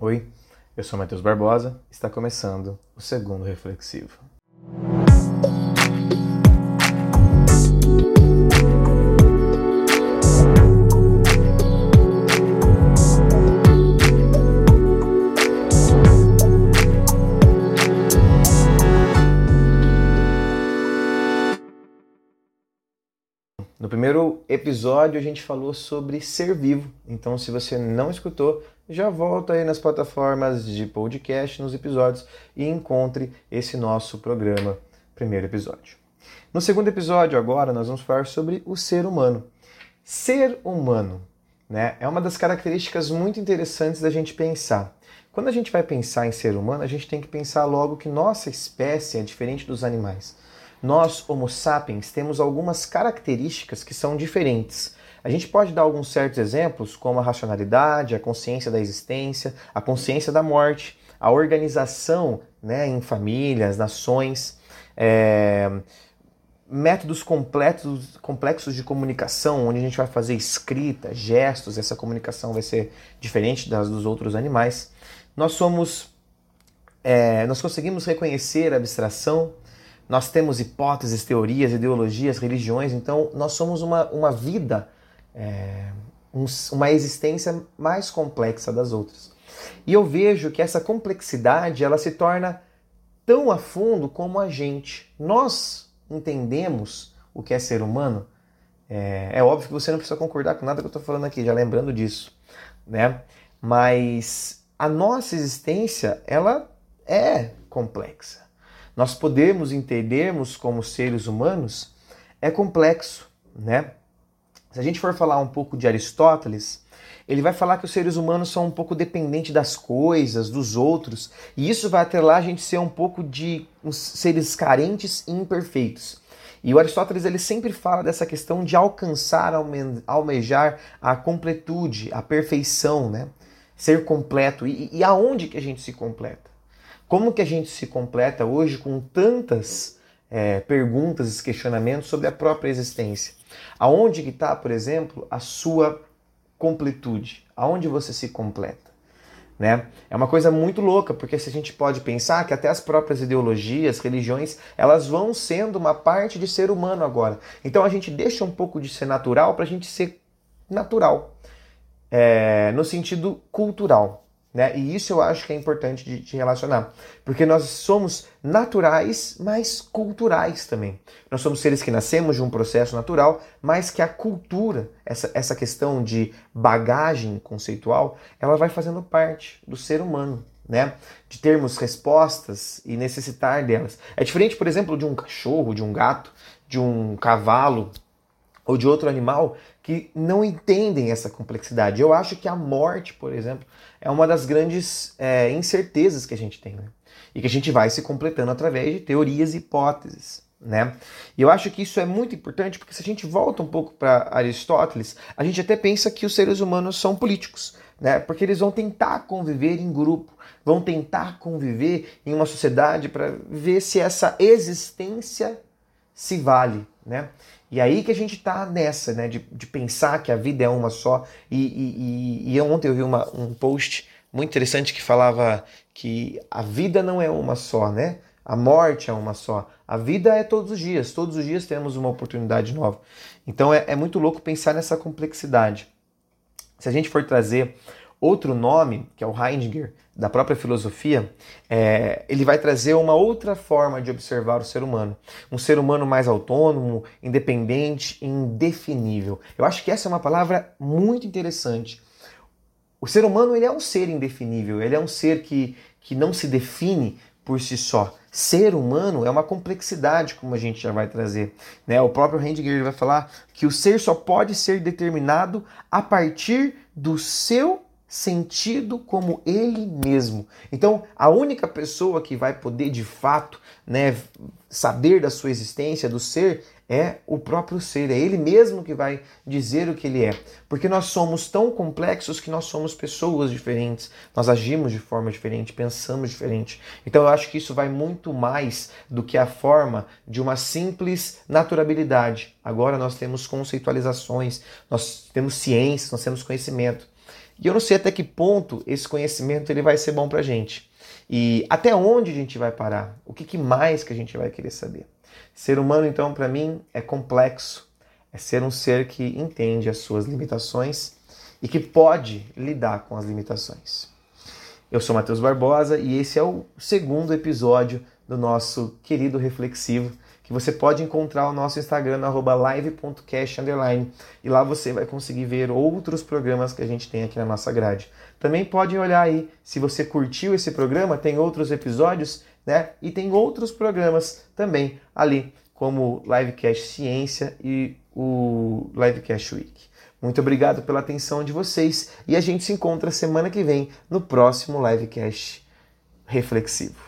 Oi, eu sou Matheus Barbosa, está começando o segundo reflexivo. No primeiro episódio a gente falou sobre ser vivo. Então, se você não escutou, já volta aí nas plataformas de podcast, nos episódios e encontre esse nosso programa, primeiro episódio. No segundo episódio, agora, nós vamos falar sobre o ser humano. Ser humano né, é uma das características muito interessantes da gente pensar. Quando a gente vai pensar em ser humano, a gente tem que pensar logo que nossa espécie é diferente dos animais nós, Homo sapiens, temos algumas características que são diferentes. A gente pode dar alguns certos exemplos, como a racionalidade, a consciência da existência, a consciência da morte, a organização né, em famílias, nações, é, métodos complexos, complexos de comunicação, onde a gente vai fazer escrita, gestos, essa comunicação vai ser diferente das dos outros animais. Nós somos, é, nós conseguimos reconhecer a abstração, nós temos hipóteses, teorias, ideologias, religiões, então nós somos uma, uma vida, é, um, uma existência mais complexa das outras. E eu vejo que essa complexidade ela se torna tão a fundo como a gente. Nós entendemos o que é ser humano. É, é óbvio que você não precisa concordar com nada que eu estou falando aqui, já lembrando disso, né? Mas a nossa existência ela é complexa nós podemos entendermos como seres humanos é complexo, né? Se a gente for falar um pouco de Aristóteles, ele vai falar que os seres humanos são um pouco dependentes das coisas, dos outros, e isso vai até lá a gente ser um pouco de uns seres carentes e imperfeitos. E o Aristóteles ele sempre fala dessa questão de alcançar, almejar a completude, a perfeição, né? Ser completo. E, e aonde que a gente se completa? Como que a gente se completa hoje com tantas é, perguntas questionamentos sobre a própria existência? Aonde que está, por exemplo, a sua completude? Aonde você se completa? Né? É uma coisa muito louca, porque se a gente pode pensar que até as próprias ideologias, religiões, elas vão sendo uma parte de ser humano agora. Então a gente deixa um pouco de ser natural para a gente ser natural, é, no sentido cultural. Né? E isso eu acho que é importante de, de, relacionar, porque nós somos naturais, mas culturais também. Nós somos seres que nascemos de um processo natural, mas que a cultura, essa, essa questão de bagagem conceitual, ela vai fazendo parte do ser humano. Né? De termos respostas e necessitar delas. É diferente, por exemplo, de um cachorro, de um gato, de um cavalo ou de outro animal que não entendem essa complexidade. Eu acho que a morte, por exemplo, é uma das grandes é, incertezas que a gente tem, né? E que a gente vai se completando através de teorias e hipóteses. Né? E eu acho que isso é muito importante porque se a gente volta um pouco para Aristóteles, a gente até pensa que os seres humanos são políticos, né? Porque eles vão tentar conviver em grupo, vão tentar conviver em uma sociedade para ver se essa existência se vale, né? E aí que a gente está nessa, né? De, de pensar que a vida é uma só. E, e, e ontem eu vi uma, um post muito interessante que falava que a vida não é uma só, né? A morte é uma só. A vida é todos os dias. Todos os dias temos uma oportunidade nova. Então é, é muito louco pensar nessa complexidade. Se a gente for trazer outro nome, que é o Heidegger, da própria filosofia, é, ele vai trazer uma outra forma de observar o ser humano. Um ser humano mais autônomo, independente, indefinível. Eu acho que essa é uma palavra muito interessante. O ser humano ele é um ser indefinível, ele é um ser que, que não se define por si só. Ser humano é uma complexidade, como a gente já vai trazer. Né? O próprio Heidegger vai falar que o ser só pode ser determinado a partir do seu sentido como ele mesmo. Então, a única pessoa que vai poder de fato, né, saber da sua existência, do ser, é o próprio ser, é ele mesmo que vai dizer o que ele é. Porque nós somos tão complexos que nós somos pessoas diferentes, nós agimos de forma diferente, pensamos diferente. Então eu acho que isso vai muito mais do que a forma de uma simples naturalidade. Agora nós temos conceitualizações, nós temos ciência, nós temos conhecimento. E eu não sei até que ponto esse conhecimento ele vai ser bom para a gente. E até onde a gente vai parar? O que, que mais que a gente vai querer saber? Ser humano, então, para mim, é complexo. É ser um ser que entende as suas limitações e que pode lidar com as limitações. Eu sou Matheus Barbosa e esse é o segundo episódio do nosso querido reflexivo que você pode encontrar o nosso Instagram no live.cast e lá você vai conseguir ver outros programas que a gente tem aqui na nossa grade. Também pode olhar aí, se você curtiu esse programa, tem outros episódios, né? E tem outros programas também ali, como Livecast Ciência e o Livecast Week. Muito obrigado pela atenção de vocês e a gente se encontra semana que vem no próximo Livecast Reflexivo.